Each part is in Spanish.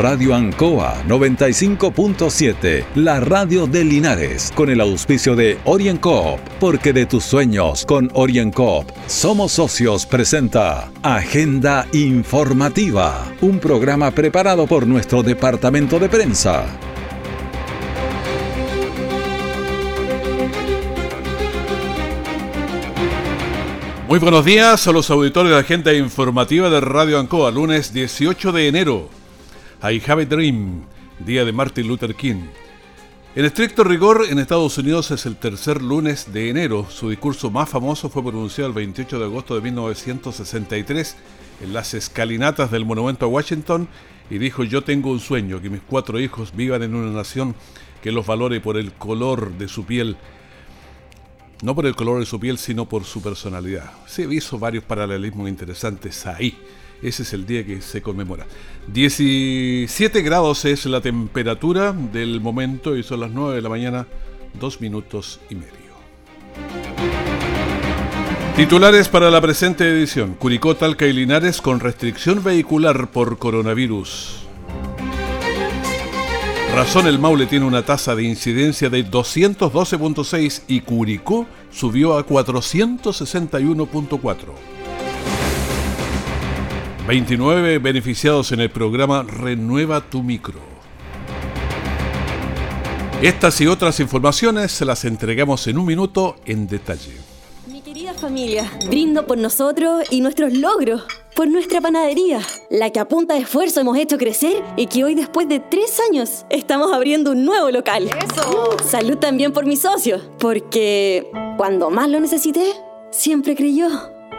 Radio Ancoa 95.7, la radio de Linares, con el auspicio de OrienCoop, porque de tus sueños con OrienCoop somos socios presenta Agenda Informativa, un programa preparado por nuestro departamento de prensa. Muy buenos días a los auditores de agenda informativa de Radio Ancoa, lunes 18 de enero. I have a dream, día de Martin Luther King. En estricto rigor, en Estados Unidos es el tercer lunes de enero. Su discurso más famoso fue pronunciado el 28 de agosto de 1963 en las escalinatas del Monumento a Washington y dijo yo tengo un sueño, que mis cuatro hijos vivan en una nación que los valore por el color de su piel no por el color de su piel, sino por su personalidad. Se visto varios paralelismos interesantes ahí. Ese es el día que se conmemora. 17 grados es la temperatura del momento y son las 9 de la mañana, dos minutos y medio. Titulares para la presente edición. Curicó, Talca y Linares con restricción vehicular por coronavirus. Razón el Maule tiene una tasa de incidencia de 212.6 y Curicó subió a 461.4. 29 beneficiados en el programa Renueva tu Micro. Estas y otras informaciones se las entregamos en un minuto en detalle. Mi querida familia, brindo por nosotros y nuestros logros por nuestra panadería, la que a punta de esfuerzo hemos hecho crecer y que hoy después de tres años estamos abriendo un nuevo local. ¡Eso! Salud también por mi socio, porque cuando más lo necesité, siempre creyó.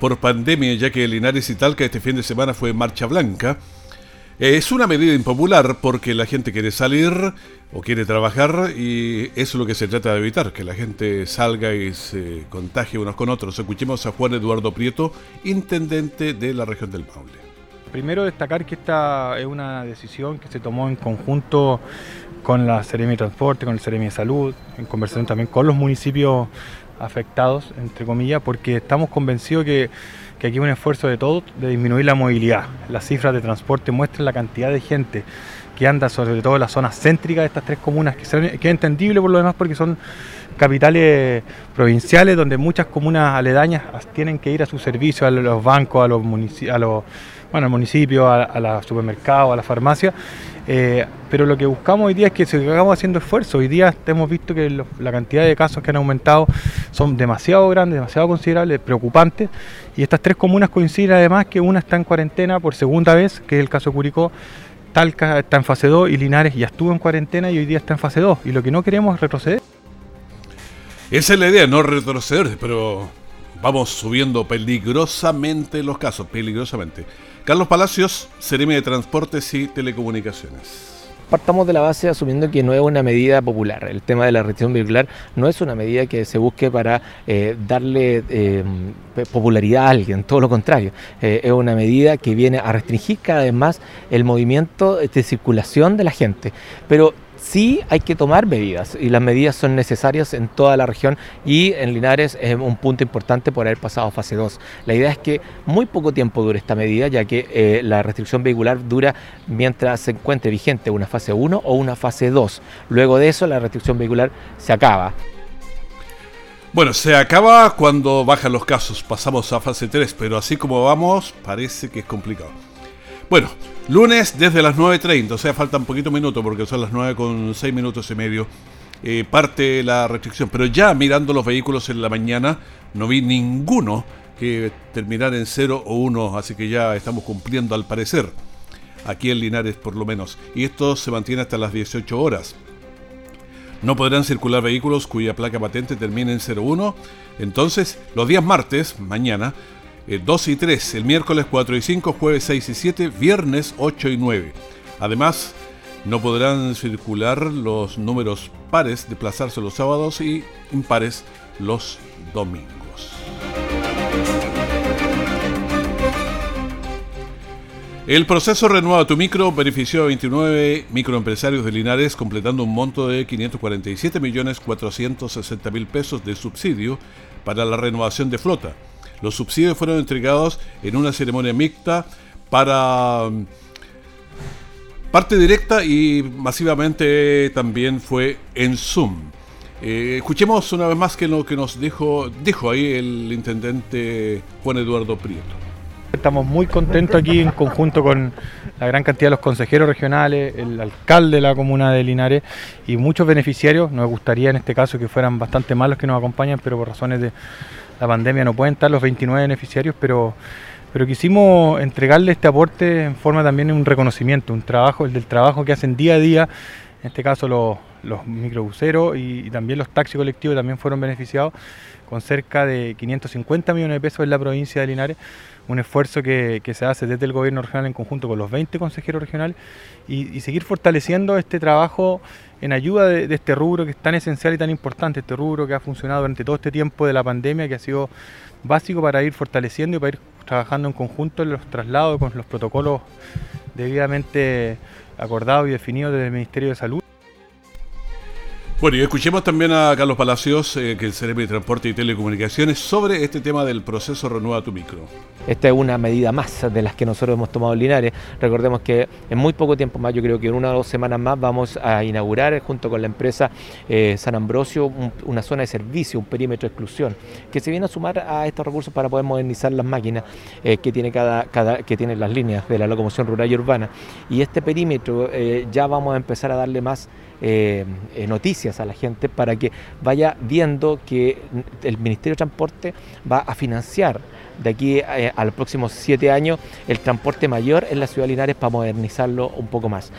por pandemia, ya que Linares y Talca este fin de semana fue marcha blanca. Es una medida impopular porque la gente quiere salir o quiere trabajar y eso es lo que se trata de evitar, que la gente salga y se contagie unos con otros. Escuchemos a Juan Eduardo Prieto, intendente de la región del Maule. Primero destacar que esta es una decisión que se tomó en conjunto con la Seremi de Transporte, con el Seremi de Salud, en conversación también con los municipios afectados, entre comillas, porque estamos convencidos que que aquí hay un esfuerzo de todos de disminuir la movilidad. Las cifras de transporte muestran la cantidad de gente que anda sobre todo en las zonas céntricas de estas tres comunas, que, es entendible por lo demás porque son capitales provinciales donde muchas comunas aledañas tienen que ir a su servicio, a los bancos, a los, a los bueno, al municipio, a, a los supermercados, a la farmacia. Eh, pero lo que buscamos hoy día es que sigamos haciendo esfuerzo. Hoy día hemos visto que la cantidad de casos que han aumentado son demasiado grandes, demasiado considerables, preocupantes. Y estas tres comunas coinciden además que una está en cuarentena por segunda vez, que es el caso Curicó. Talca está en fase 2 y Linares ya estuvo en cuarentena y hoy día está en fase 2. Y lo que no queremos es retroceder. Esa es la idea, no retroceder, pero vamos subiendo peligrosamente los casos, peligrosamente. Carlos Palacios, Seremi de Transportes y Telecomunicaciones partamos de la base asumiendo que no es una medida popular. El tema de la restricción vehicular no es una medida que se busque para eh, darle eh, popularidad a alguien, todo lo contrario. Eh, es una medida que viene a restringir cada vez más el movimiento de circulación de la gente. Pero sí hay que tomar medidas y las medidas son necesarias en toda la región y en Linares es un punto importante por haber pasado fase 2. La idea es que muy poco tiempo dure esta medida ya que eh, la restricción vehicular dura mientras se encuentre vigente una fase 1 o una fase 2. Luego de eso la restricción vehicular se acaba. Bueno, se acaba cuando bajan los casos, pasamos a fase 3, pero así como vamos parece que es complicado. Bueno, lunes desde las 9.30, o sea, falta un poquito minutos porque son las 9 con 6 minutos y medio. Eh, parte la restricción, pero ya mirando los vehículos en la mañana, no vi ninguno que terminara en 0 o 1, así que ya estamos cumpliendo al parecer, aquí en Linares por lo menos, y esto se mantiene hasta las 18 horas. No podrán circular vehículos cuya placa patente termine en 01. Entonces, los días martes, mañana, 2 eh, y 3, el miércoles 4 y 5, jueves 6 y 7, viernes 8 y 9. Además, no podrán circular los números pares, desplazarse los sábados y impares los domingos. El proceso Renueva tu Micro benefició a 29 microempresarios de Linares completando un monto de 547 millones 460 mil pesos de subsidio para la renovación de flota. Los subsidios fueron entregados en una ceremonia mixta para mm, parte directa y masivamente también fue en Zoom. Eh, escuchemos una vez más que lo que nos dijo, dijo ahí el intendente Juan Eduardo Prieto. Estamos muy contentos aquí en conjunto con la gran cantidad de los consejeros regionales, el alcalde de la comuna de Linares y muchos beneficiarios. Nos gustaría en este caso que fueran bastante más los que nos acompañan, pero por razones de la pandemia no pueden estar los 29 beneficiarios, pero, pero quisimos entregarle este aporte en forma también de un reconocimiento, un trabajo, el del trabajo que hacen día a día, en este caso los, los microbuseros y, y también los taxis colectivos también fueron beneficiados con cerca de 550 millones de pesos en la provincia de Linares un esfuerzo que, se hace desde el gobierno regional en conjunto con los 20 consejeros regionales y, seguir fortaleciendo este trabajo en ayuda de, este rubro que es tan esencial y tan importante, este rubro que ha funcionado durante todo este tiempo de la pandemia, que ha sido básico para ir fortaleciendo y para ir trabajando en conjunto en los traslados con los protocolos debidamente acordados y definidos desde el Ministerio de Salud. Bueno, y escuchemos también a Carlos Palacios, eh, que es el de Transporte y Telecomunicaciones, sobre este tema del proceso Renueva tu Micro. Esta es una medida más de las que nosotros hemos tomado en Linares. Recordemos que en muy poco tiempo más, yo creo que en una o dos semanas más, vamos a inaugurar junto con la empresa eh, San Ambrosio una zona de servicio, un perímetro de exclusión, que se viene a sumar a estos recursos para poder modernizar las máquinas eh, que, tiene cada, cada, que tienen las líneas de la locomoción rural y urbana. Y este perímetro ya vamos a empezar a darle más eh, eh, noticias a la gente para que vaya viendo que el Ministerio de Transporte va a financiar de aquí eh, a los próximos siete años el transporte mayor en la ciudad de Linares para modernizarlo un poco más.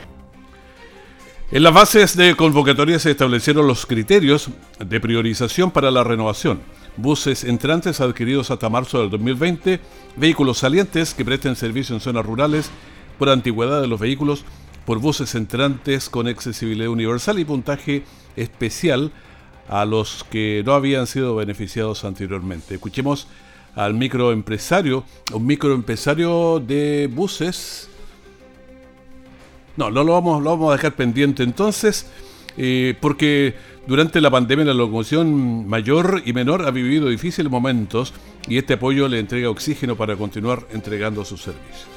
En las bases de convocatoria se establecieron los criterios de priorización para la renovación. Buses entrantes adquiridos hasta marzo del 2020, vehículos salientes que presten servicio en zonas rurales por antigüedad de los vehículos por buses entrantes con accesibilidad universal y puntaje especial a los que no habían sido beneficiados anteriormente. Escuchemos al microempresario, un microempresario de buses. No, no lo vamos, lo vamos a dejar pendiente entonces, eh, porque durante la pandemia la locomoción mayor y menor ha vivido difíciles momentos y este apoyo le entrega oxígeno para continuar entregando sus servicios.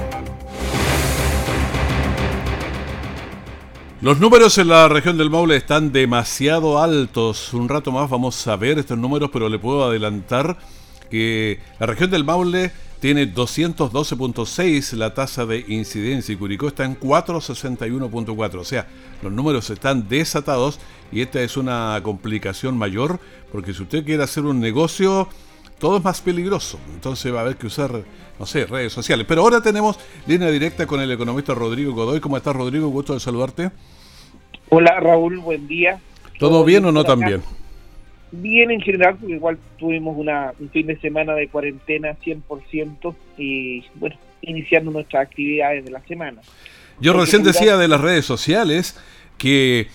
Los números en la región del Maule están demasiado altos. Un rato más vamos a ver estos números, pero le puedo adelantar que la región del Maule tiene 212.6 la tasa de incidencia y Curicó está en 461.4. O sea, los números están desatados y esta es una complicación mayor porque si usted quiere hacer un negocio, todo es más peligroso. Entonces va a haber que usar, no sé, redes sociales. Pero ahora tenemos línea directa con el economista Rodrigo Godoy. ¿Cómo estás, Rodrigo? Gusto de saludarte. Hola Raúl, buen día. ¿Todo, bien o no tan bien? Bien en general, porque igual tuvimos una, un fin de semana de cuarentena 100% y bueno, iniciando nuestras actividades de la semana. Yo recién decía de las redes sociales que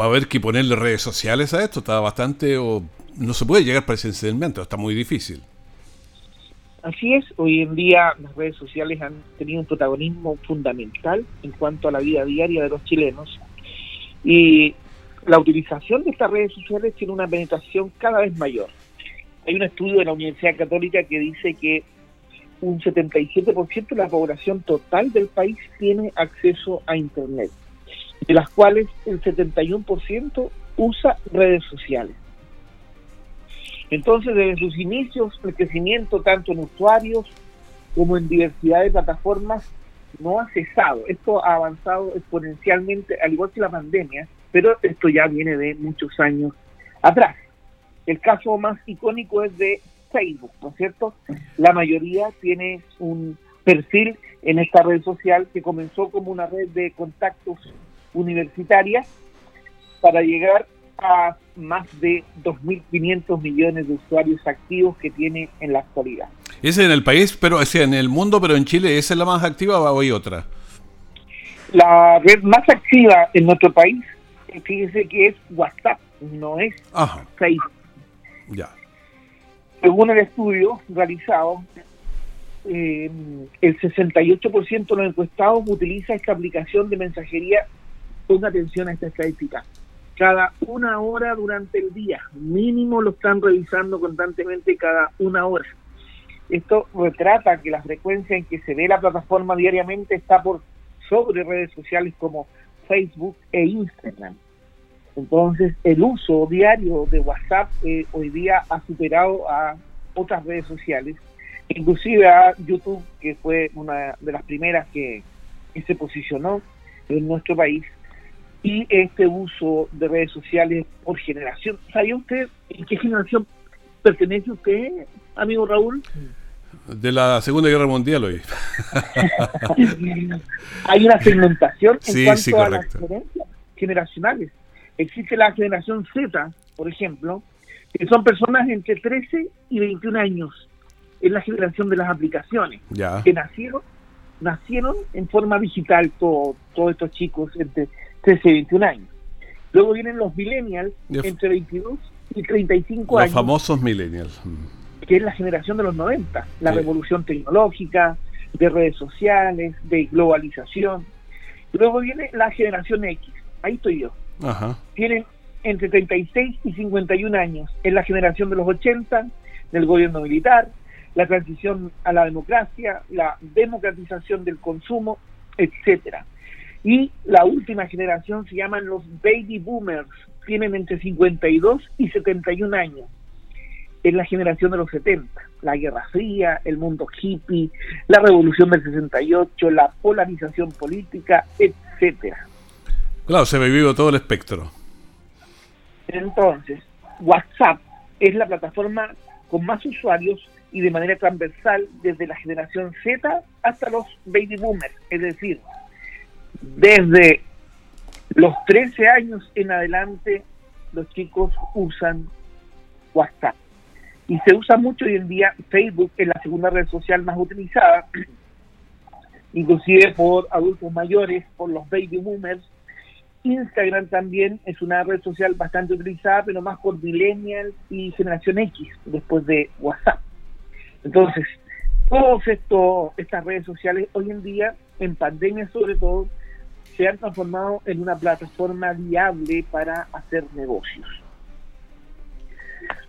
va a haber que ponerle redes sociales a esto, está bastante o no se puede llegar presencialmente, está muy difícil. Así es, hoy en día las redes sociales han tenido un protagonismo fundamental en cuanto a la vida diaria de los chilenos y la utilización de estas redes sociales tiene una penetración cada vez mayor. Hay un estudio de la Universidad Católica que dice que un 77% de la población total del país tiene acceso a Internet, de las cuales el 71% usa redes sociales. Entonces, desde sus inicios, el crecimiento tanto en usuarios como en diversidad de plataformas no ha cesado. Esto ha avanzado exponencialmente, al igual que la pandemia, pero esto ya viene de muchos años atrás. El caso más icónico es de Facebook, ¿no es cierto? La mayoría tiene un perfil en esta red social que comenzó como una red de contactos universitaria para llegar a más de 2.500 millones de usuarios activos que tiene en la actualidad. ¿Es en el país, pero es en el mundo, pero en Chile, ¿esa es la más activa o hay otra? La red más activa en nuestro país, fíjese que es WhatsApp, no es Facebook. Ya. Según el estudio realizado, eh, el 68% de los encuestados utiliza esta aplicación de mensajería. Ponga atención a esta estadística cada una hora durante el día. Mínimo lo están revisando constantemente cada una hora. Esto retrata que la frecuencia en que se ve la plataforma diariamente está por sobre redes sociales como Facebook e Instagram. Entonces, el uso diario de WhatsApp eh, hoy día ha superado a otras redes sociales, inclusive a YouTube, que fue una de las primeras que se posicionó en nuestro país y este uso de redes sociales por generación. ¿Sabía usted en qué generación pertenece usted, amigo Raúl? De la Segunda Guerra Mundial hoy. Hay una segmentación en cuanto a las generacionales. Existe la generación Z, por ejemplo, que son personas entre 13 y 21 años. Es la generación de las aplicaciones. Que nacieron nacieron en forma digital todos estos chicos entre 13 y 21 años. Luego vienen los millennials entre 22 y 35 años. Los famosos millennials. Que es la generación de los 90, la revolución tecnológica, de redes sociales, de globalización. Luego viene la generación X, ahí estoy yo. Ajá. Tienen entre 36 y 51 años, es la generación de los 80, del gobierno militar, la transición a la democracia, la democratización del consumo, etcétera. Y la última generación se llaman los baby boomers, tienen entre 52 y 71 años. Es la generación de los 70, la Guerra Fría, el mundo hippie, la revolución del 68, la polarización política, etcétera. Claro, se ha vivido todo el espectro. Entonces, WhatsApp es la plataforma con más usuarios y de manera transversal desde la generación Z hasta los baby boomers, es decir, desde los 13 años en adelante, los chicos usan WhatsApp. Y se usa mucho hoy en día Facebook, es la segunda red social más utilizada, inclusive por adultos mayores, por los baby boomers. Instagram también es una red social bastante utilizada, pero más por millennials y generación X, después de WhatsApp. Entonces, todas estas redes sociales hoy en día, en pandemia sobre todo, se han transformado en una plataforma viable para hacer negocios.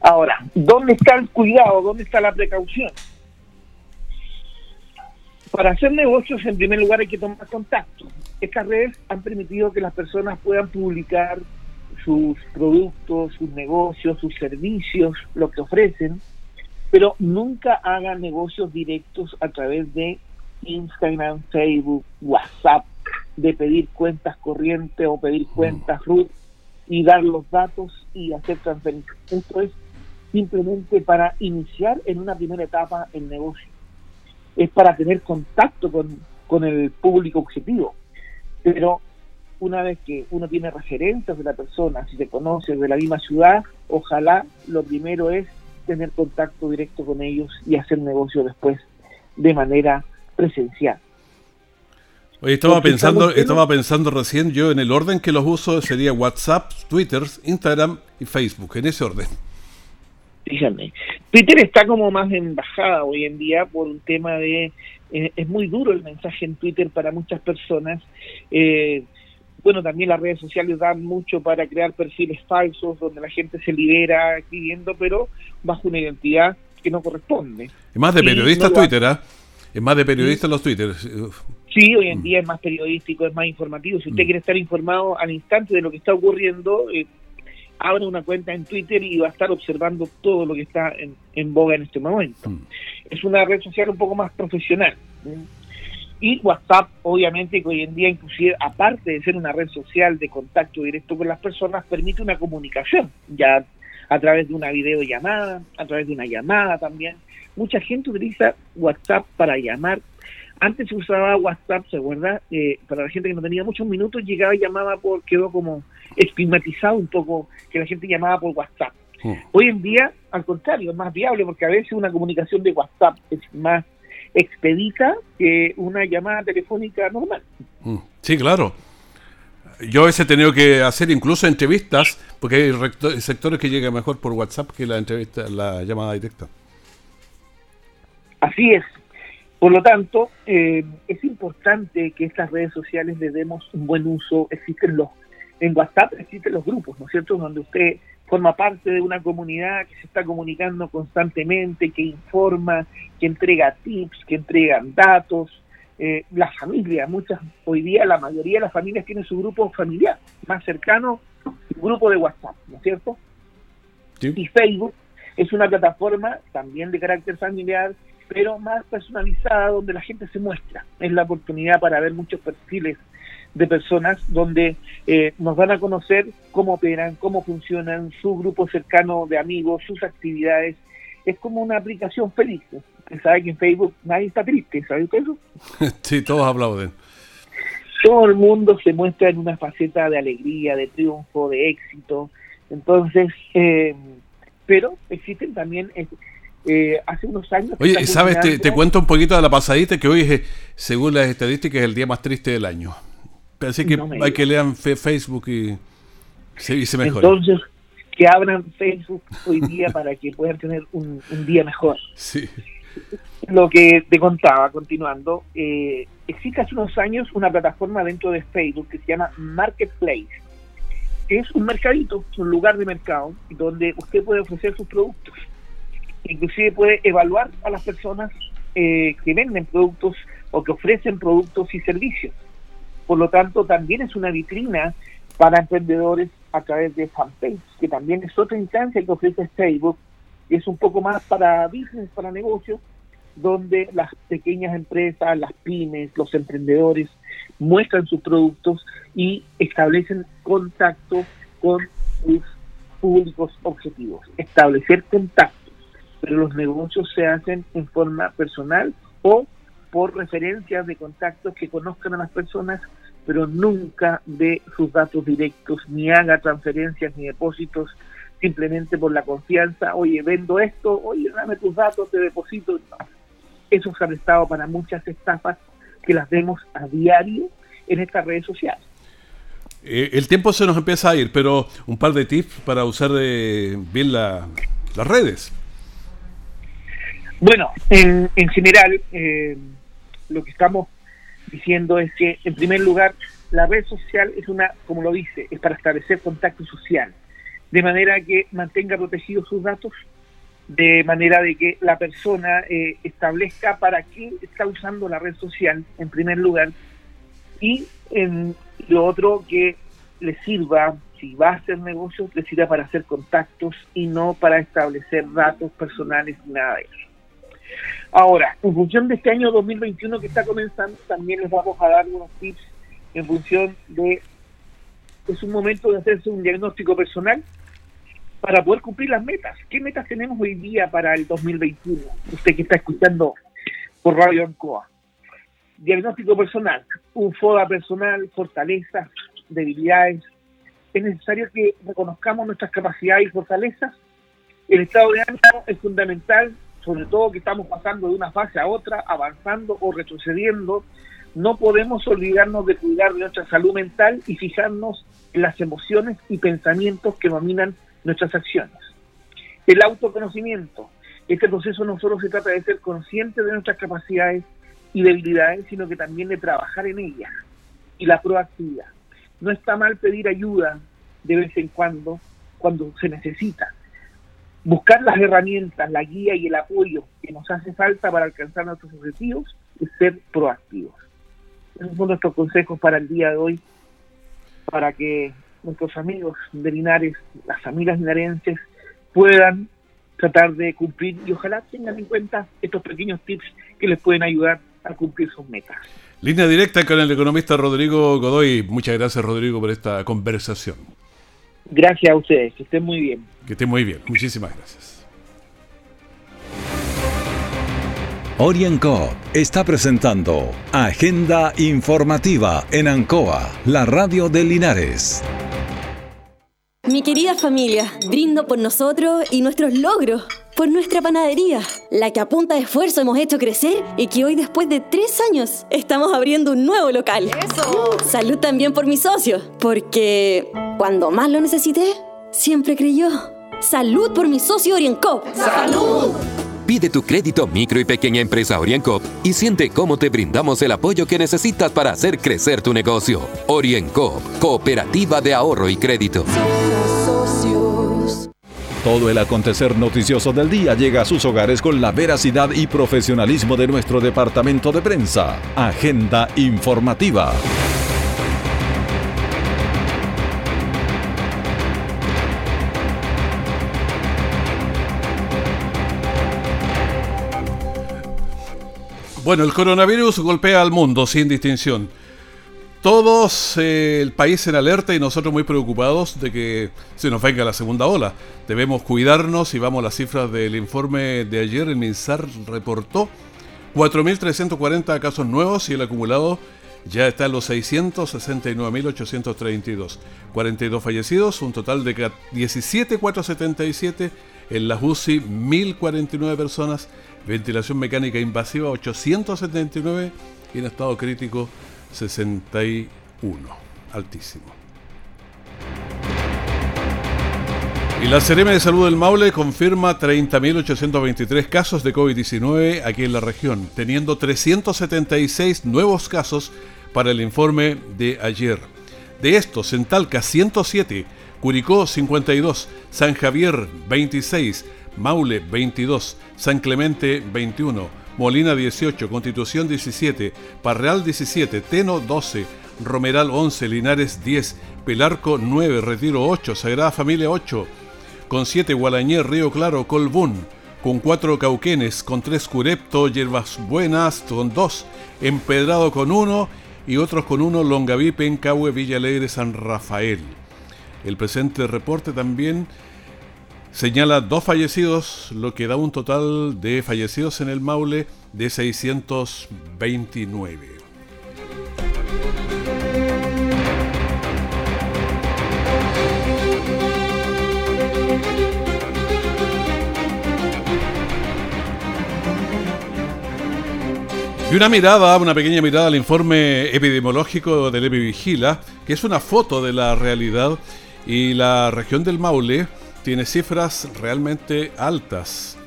Ahora, ¿dónde está el cuidado? ¿Dónde está la precaución? Para hacer negocios, en primer lugar, hay que tomar contacto. Estas redes han permitido que las personas puedan publicar sus productos, sus negocios, sus servicios, lo que ofrecen, pero nunca hagan negocios directos a través de Instagram, Facebook, WhatsApp, de pedir cuentas corrientes o pedir cuentas RUT y dar los datos y hacer transferencias. Esto es simplemente para iniciar en una primera etapa el negocio. Es para tener contacto con, con el público objetivo. Pero una vez que uno tiene referencias de la persona, si se conoce de la misma ciudad, ojalá lo primero es tener contacto directo con ellos y hacer negocio después de manera presencial. Oye, estaba pensando, estaba pensando recién yo en el orden que los uso sería WhatsApp, Twitter, Instagram y Facebook, en ese orden. Fíjame, Twitter está como más en bajada hoy en día por un tema de... Eh, es muy duro el mensaje en Twitter para muchas personas. Eh, Bueno, también las redes sociales dan mucho para crear perfiles falsos donde la gente se libera escribiendo, pero bajo una identidad que no corresponde. Es más de periodistas Twitter, ¿ah? Es más de periodistas los Twitter. Sí, hoy en mm. día es más periodístico, es más informativo. Si usted mm. quiere estar informado al instante de lo que está ocurriendo, eh, abre una cuenta en Twitter y va a estar observando todo lo que está en, boga en este momento. Mm. Es una red social un poco más profesional. Y WhatsApp, obviamente, que hoy en día, inclusive, aparte de ser una red social de contacto directo con las personas, permite una comunicación, ya a través de una videollamada, a través de una llamada también. Mucha gente utiliza WhatsApp para llamar. Antes se usaba WhatsApp, ¿se acuerda? Eh, para la gente que no tenía muchos minutos, llegaba y llamaba por, quedó como estigmatizado un poco que la gente llamaba por WhatsApp. Hoy en día, al contrario, es más viable porque a veces una comunicación de WhatsApp es más expedita que una llamada telefónica normal. Mm. Sí, claro. Yo he tenido que hacer incluso entrevistas, porque hay sectores que llegan mejor por WhatsApp que la entrevista, la llamada directa. Así es. Por lo tanto, eh, es importante que estas redes sociales le demos un buen uso. Existen los, en WhatsApp existen los grupos, ¿no es cierto?, donde usted forma parte de una comunidad que se está comunicando constantemente, que informa, que entrega tips, que entrega datos. Eh, la familia, muchas, hoy día la mayoría de las familias tienen su grupo familiar más cercano, su grupo de WhatsApp, ¿no es cierto? Y Facebook es una plataforma también de carácter familiar, pero más personalizada, donde la gente se muestra. Es la oportunidad para ver muchos perfiles de personas donde eh, nos van a conocer cómo operan, cómo funcionan, su grupo cercano de amigos, sus actividades. Es como una aplicación feliz. Usted sabe que en Facebook nadie está triste, ¿sabe usted eso? sí, todos aplauden. Todo el mundo se muestra en una faceta de alegría, de triunfo, de éxito. Entonces, eh, pero existen también eh, hace unos años. Oye, ¿sabes? Te, te, cuento un poquito de la pasadita que hoy, es, según las estadísticas, es el día más triste del año. Así que hay que lean Facebook y se, se mejora. Entonces, que abran Facebook hoy día para que puedan tener un, día mejor. Sí. Lo que te contaba, continuando, eh, existe hace unos años una plataforma dentro de Facebook que se llama Marketplace. Es un mercadito, un lugar de mercado donde usted puede ofrecer sus productos. Inclusive puede evaluar a las personas eh, que venden productos o que ofrecen productos y servicios. Por lo tanto, también es una vitrina para emprendedores a través de fanpage, que también es otra instancia que ofrece Facebook, y es un poco más para business, para negocios, donde las pequeñas empresas, las pymes, los emprendedores muestran sus productos y establecen contacto con sus públicos objetivos. Establecer contactos, pero los negocios se hacen en forma personal o por referencias de contactos que conozcan a las personas, pero nunca de sus datos directos, ni haga transferencias ni depósitos simplemente por la confianza, oye, vendo esto, oye, dame tus datos, te deposito. Eso se ha prestado para muchas estafas que las vemos a diario en estas redes sociales. Eh, el tiempo se nos empieza a ir, pero un par de tips para usar de bien las redes. Bueno, en, en general, eh, lo que estamos diciendo es que, en primer lugar, la red social es una, como lo dice, es para establecer contacto social, de manera que mantenga protegidos sus datos, de manera de que la persona eh, establezca para qué está usando la red social, en primer lugar, y en lo otro que le sirva, si va a hacer negocios, le sirva para hacer contactos y no para establecer datos personales ni nada de eso. Ahora, en función de este año 2021 que está comenzando, también les vamos a dar unos tips en función de, es un momento de hacerse un diagnóstico personal para poder cumplir las metas. ¿Qué metas tenemos hoy día para el 2021? Usted que está escuchando por Radio Ancoa. Diagnóstico personal, un FODA personal, fortalezas, debilidades. Es necesario que reconozcamos nuestras capacidades y fortalezas. El estado de ánimo es fundamental sobre todo que estamos pasando de una fase a otra, avanzando o retrocediendo, no podemos olvidarnos de cuidar de nuestra salud mental y fijarnos en las emociones y pensamientos que dominan nuestras acciones. El autoconocimiento. Este proceso no solo se trata de ser consciente de nuestras capacidades y debilidades, sino que también de trabajar en ellas. Y la proactividad. no está mal pedir ayuda de vez en cuando, cuando se necesita. Buscar las herramientas, la guía y el apoyo que nos hace falta para alcanzar nuestros objetivos y ser proactivos. Esos son nuestros consejos para el día de hoy, para que nuestros amigos de Linares, las familias linarenses, puedan tratar de cumplir y ojalá tengan en cuenta estos pequeños tips que les pueden ayudar a cumplir sus metas. Línea directa con el economista Rodrigo Godoy. Muchas gracias Rodrigo por esta conversación. Gracias a ustedes, que estén muy bien. Que estén muy bien, muchísimas gracias. Orienco está presentando Agenda Informativa en Ancoa, la radio de Linares. Mi querida familia, brindo por nosotros y nuestros logros, por nuestra panadería, la que a punta de esfuerzo hemos hecho crecer y que hoy después de tres años estamos abriendo un nuevo local. ¡Eso! Salud también por mis socios, porque cuando más lo necesité, siempre creyó. Salud por mi socio Orienco. ¡Salud! Pide tu crédito micro y pequeña empresa Orienco y siente cómo te brindamos el apoyo que necesitas para hacer crecer tu negocio. Orienco, Cooperativa de Ahorro y Crédito. Todo el acontecer noticioso del día llega a sus hogares con la veracidad y profesionalismo de nuestro departamento de prensa. Agenda informativa. Bueno, el coronavirus golpea al mundo sin distinción. Todos eh, el país en alerta y nosotros muy preocupados de que se nos venga la segunda ola. Debemos cuidarnos y vamos a las cifras del informe de ayer. El MinSAR reportó 4.340 casos nuevos y el acumulado ya está en los 669.832. 42 fallecidos, un total de 17.477 en las UCI, 1.049 personas, ventilación mecánica invasiva 879 y en estado crítico 61. Altísimo. Y la Serena de Salud del Maule confirma 30.823 casos de COVID-19 aquí en la región, teniendo 376 nuevos casos para el informe de ayer. De estos, en Talca 107, Curicó 52, San Javier 26, Maule 22, San Clemente 21, Molina 18, Constitución 17, Parreal 17, Teno 12, Romeral 11, Linares 10, Pelarco 9, Retiro 8, Sagrada Familia 8, con 7 Gualañer, Río Claro, Colbún, con 4 Cauquenes, con 3 Curepto, Yerbas Buenas. Con 2, Empedrado con 1 y otros con 1 Longaví, Pencahue, Villa Alegre, San Rafael. El presente reporte también señala dos fallecidos, lo que da un total de fallecidos en el Maule de 629. Y una mirada, una pequeña mirada al informe epidemiológico del EpiVigila, que es una foto de la realidad y la región del Maule tiene cifras realmente altas.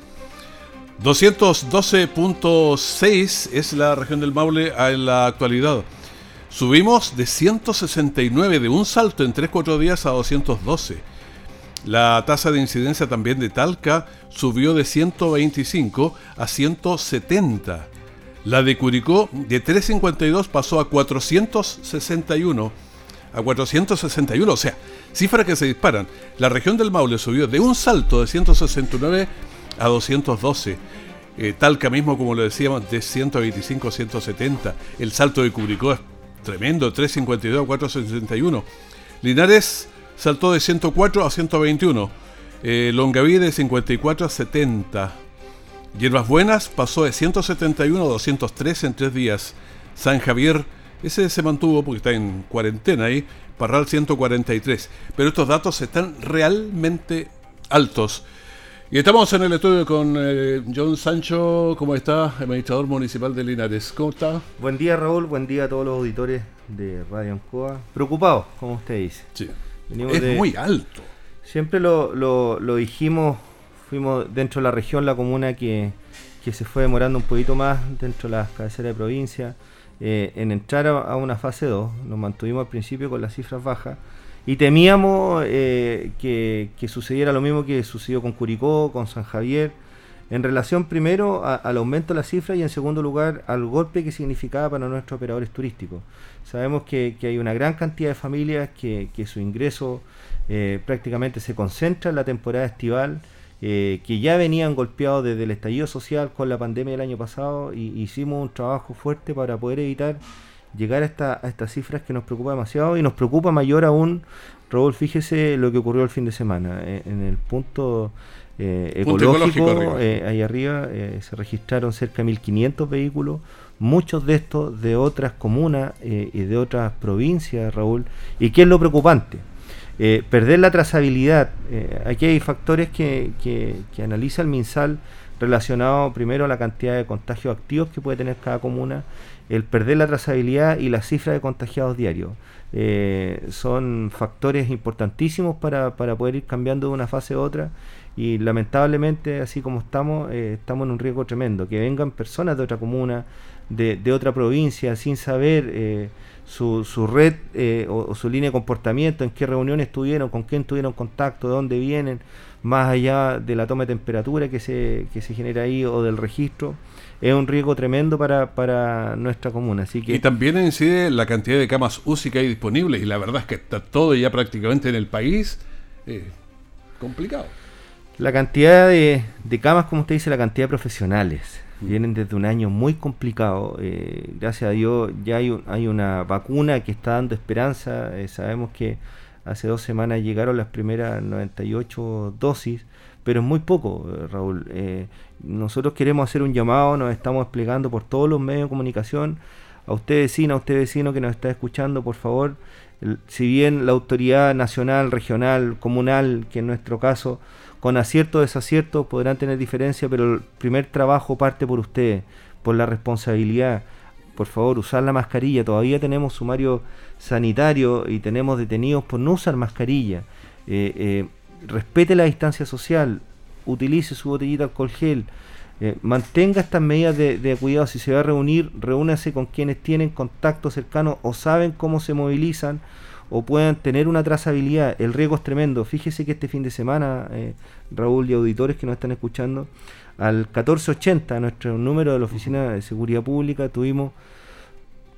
212.6 es la región del Maule en la actualidad. Subimos de 169 de un salto en 3-4 días a 212. La tasa de incidencia también de Talca subió de 125 a 170. La de Curicó de 352 pasó a 461 a 461, o sea, cifras que se disparan. La región del Maule subió de un salto de 169 a 212. Eh, Talca mismo, como lo decíamos, de 125 a 170. El salto de Curicó es tremendo, 352 a 461. Linares saltó de 104 a 121. Eh, Longaví de 54 a 70. Hierbas Buenas pasó de 171 a 203 en tres días. San Javier ese se mantuvo porque está en cuarentena ahí, Parral 143. Pero estos datos están realmente altos. Y estamos en el estudio con eh, John Sancho, ¿cómo está? Administrador municipal de Linares. ¿Cómo está? Buen día Raúl, buen día a todos los auditores de Radio Ancoa. Preocupados, como usted dice. Sí. es muy alto. Siempre lo, lo, dijimos, fuimos dentro de la región, la comuna que, que se fue demorando un poquito más dentro de las cabeceras de provincia eh, en entrar a, una fase 2. Nos mantuvimos al principio con las cifras bajas y temíamos eh, que, sucediera lo mismo que sucedió con Curicó, con San Javier, en relación primero al aumento de las cifras y en segundo lugar al golpe que significaba para nuestros operadores turísticos. Sabemos que, hay una gran cantidad de familias que, su ingreso eh, prácticamente se concentra en la temporada estival, eh, que ya venían golpeados desde el estallido social con la pandemia del año pasado y hicimos un trabajo fuerte para poder evitar llegar a, a estas cifras que nos preocupa demasiado y nos preocupa mayor aún, Raúl, fíjese lo que ocurrió el fin de semana. Eh, en el punto, ecológico, ahí arriba se registraron cerca de 1.500 vehículos muchos de estos de otras comunas eh, y de otras provincias, Raúl. ¿Y qué es lo preocupante? Eh, perder la trazabilidad. Eh, aquí hay factores que, analiza el MinSal relacionado primero a la cantidad de contagios activos que puede tener cada comuna, el perder la trazabilidad y la cifra de contagiados diarios. son factores importantísimos para, para, poder ir cambiando de una fase a otra y lamentablemente, así como estamos, estamos en un riesgo tremendo. Que vengan personas de otra comuna, de, otra provincia sin saber eh, su, su, red eh, o, su línea de comportamiento, en qué reuniones estuvieron, con quién tuvieron contacto, de dónde vienen, más allá de la toma de temperatura que se, que se genera ahí o del registro, es un riesgo tremendo para, para nuestra comuna. Así que y también incide la cantidad de camas UCI que hay disponibles y la verdad es que está todo ya prácticamente en el país eh, complicado. La cantidad de, de camas, como usted dice, la cantidad de profesionales vienen desde un año muy complicado. Eh, gracias a Dios ya hay, hay una vacuna que está dando esperanza. Eh, sabemos que hace dos semanas llegaron las primeras 98 dosis, pero es muy poco, eh, Raúl. nosotros queremos hacer un llamado, nos estamos desplegando por todos los medios de comunicación. A usted vecino, a usted vecino que nos está escuchando, por favor, si bien la autoridad nacional, regional, comunal, que en nuestro caso con acierto o desacierto podrán tener diferencia, pero el primer trabajo parte por ustedes, por la responsabilidad. Por favor, usar la mascarilla. Todavía tenemos sumario sanitario y tenemos detenidos por no usar mascarilla. Eh, eh, respete la distancia social, utilice su botellita de alcohol gel, eh, mantenga estas medidas de, de, cuidado. Si se va a reunir, reúnase con quienes tienen contacto cercano o saben cómo se movilizan o puedan tener una trazabilidad. El riesgo es tremendo. Fíjese que este fin de semana, eh, Raúl y auditores que nos están escuchando, al 1480, nuestro número de la Oficina de Seguridad Pública, tuvimos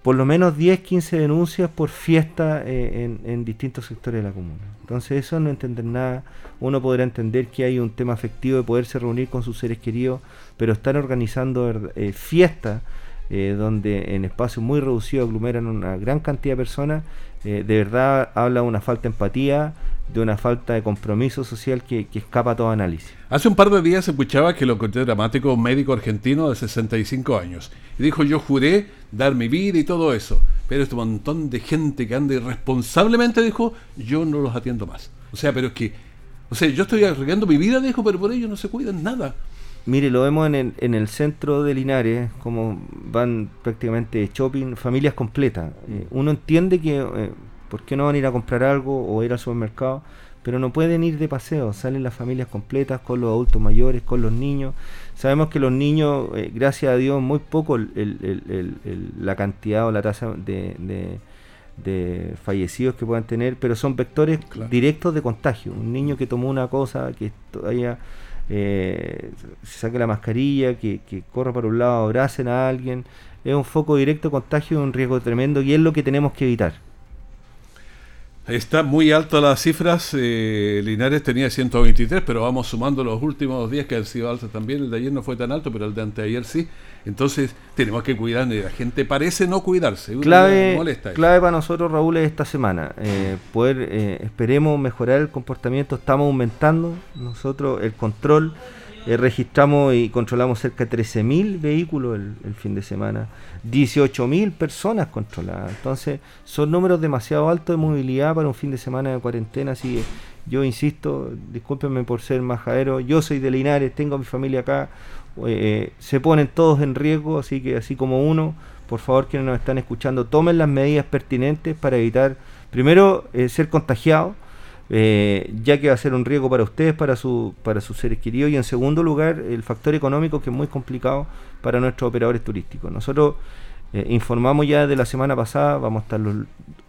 por lo menos 10, 15 denuncias por fiesta eh, en, distintos sectores de la comuna. Entonces eso no entender nada. Uno podrá entender que hay un tema afectivo de poderse reunir con sus seres queridos, pero estar organizando eh, fiestas eh, donde en espacios muy reducidos aglomeran una gran cantidad de personas, eh, de verdad habla de una falta de empatía, de una falta de compromiso social que, escapa a todo análisis. Hace un par de días escuchaba que lo encontré dramático un médico argentino de 65 años. Y dijo, yo juré dar mi vida y todo eso. Pero este montón de gente que anda irresponsablemente dijo, yo no los atiendo más. O sea, pero es que, o sea, yo estoy arriesgando mi vida, dijo, pero por ello no se cuidan nada. Mire, lo vemos en el, en el centro de Linares, como van prácticamente shopping, familias completas. Eh, uno entiende que, eh, ¿por qué no van a ir a comprar algo o ir al supermercado? Pero no pueden ir de paseo, salen las familias completas con los adultos mayores, con los niños. Sabemos que los niños, eh, gracias a Dios, muy poco la cantidad o la tasa de, de, fallecidos que puedan tener, pero son vectores directos de contagio. Un niño que tomó una cosa que todavía eh, se saque la mascarilla, que, que corra para un lado, abracen a alguien, es un foco directo contagio, un riesgo tremendo y es lo que tenemos que evitar. Está muy alta las cifras. Eh, Linares tenía 123, pero vamos sumando los últimos días que han sido altos también. El de ayer no fue tan alto, pero el de anteayer sí. Entonces tenemos que cuidar. La gente parece no cuidarse. Clave, clave para nosotros, Raúl, es esta semana. Eh, poder, eh, esperemos mejorar el comportamiento. Estamos aumentando nosotros el control. Eh, registramos y controlamos cerca de 13.000 vehículos el, fin de semana, 18.000 personas controladas. Entonces, son números demasiado altos de movilidad para un fin de semana de cuarentena. Así que yo insisto, discúlpenme por ser majadero, yo soy de Linares, tengo a mi familia acá, eh, se ponen todos en riesgo, así que así como uno, por favor, quienes nos están escuchando, tomen las medidas pertinentes para evitar, primero, eh, ser contagiados eh, ya que va a ser un riesgo para ustedes, para, su, para sus seres queridos, y en segundo lugar, el factor económico que es muy complicado para nuestros operadores turísticos. Nosotros Eh, informamos ya de la semana pasada, vamos a estar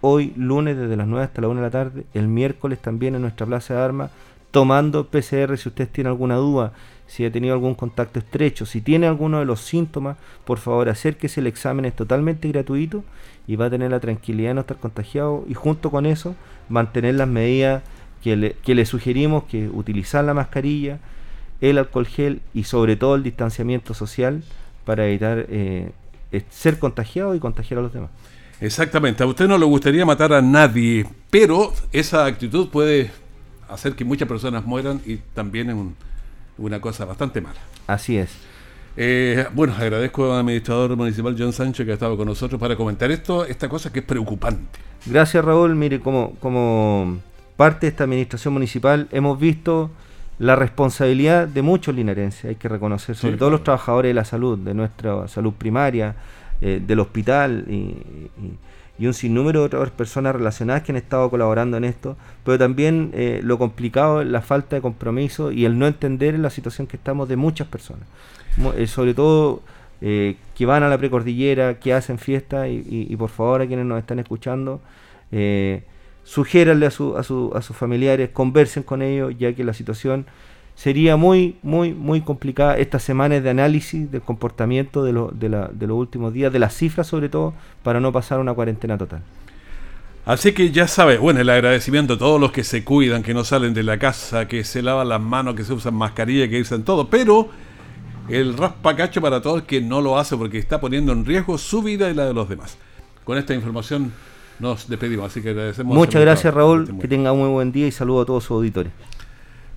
hoy lunes desde las 9 hasta la 1 de la tarde, el miércoles también en nuestra plaza de armas, tomando PCR si usted tiene alguna duda, si ha tenido algún contacto estrecho, si tiene alguno de los síntomas, por favor acérquese, el examen es totalmente gratuito y va a tener la tranquilidad de no estar contagiado y junto con eso mantener las medidas que le, sugerimos, que utilizar la mascarilla, el alcohol gel y sobre todo el distanciamiento social para evitar eh, ser contagiado y contagiar a los demás. Exactamente, a usted no le gustaría matar a nadie, pero esa actitud puede hacer que muchas personas mueran y también es una cosa bastante mala. Así es. Eh, bueno, agradezco al administrador municipal John Sánchez que ha estado con nosotros para comentar esto, esta cosa que es preocupante. Gracias Raúl, mire, como, como parte de esta administración municipal hemos visto la responsabilidad de muchos linarenses, hay que reconocer, sobre todo los trabajadores de la salud, de nuestra salud primaria, eh, del hospital y, un sinnúmero de otras personas relacionadas que han estado colaborando en esto, pero también eh, lo complicado es la falta de compromiso y el no entender la situación que estamos de muchas personas, eh, sobre todo que van a la precordillera, que hacen fiesta y, por favor a quienes nos están escuchando, sugiéranle a, su, a, su, a sus familiares, conversen con ellos, ya que la situación sería muy, muy, muy complicada. Estas semanas de análisis del comportamiento de, lo, de, la, de los últimos días, de las cifras sobre todo, para no pasar una cuarentena total. Así que ya sabes, bueno, el agradecimiento a todos los que se cuidan, que no salen de la casa, que se lavan las manos, que se usan mascarilla, que usan todo, pero el raspacacho para todos que no lo hace porque está poniendo en riesgo su vida y la de los demás. Con esta información nos despedimos, así que agradecemos. Muchas gracias Raúl, que tenga un muy buen día y saludo a todos sus auditores.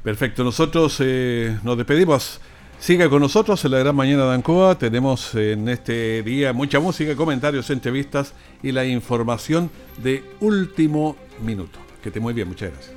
Perfecto, nosotros eh, nos despedimos. Siga con nosotros en la gran mañana de Ancoa. Tenemos en este día mucha música, comentarios, entrevistas y la información de último minuto. Que te muy bien, muchas gracias.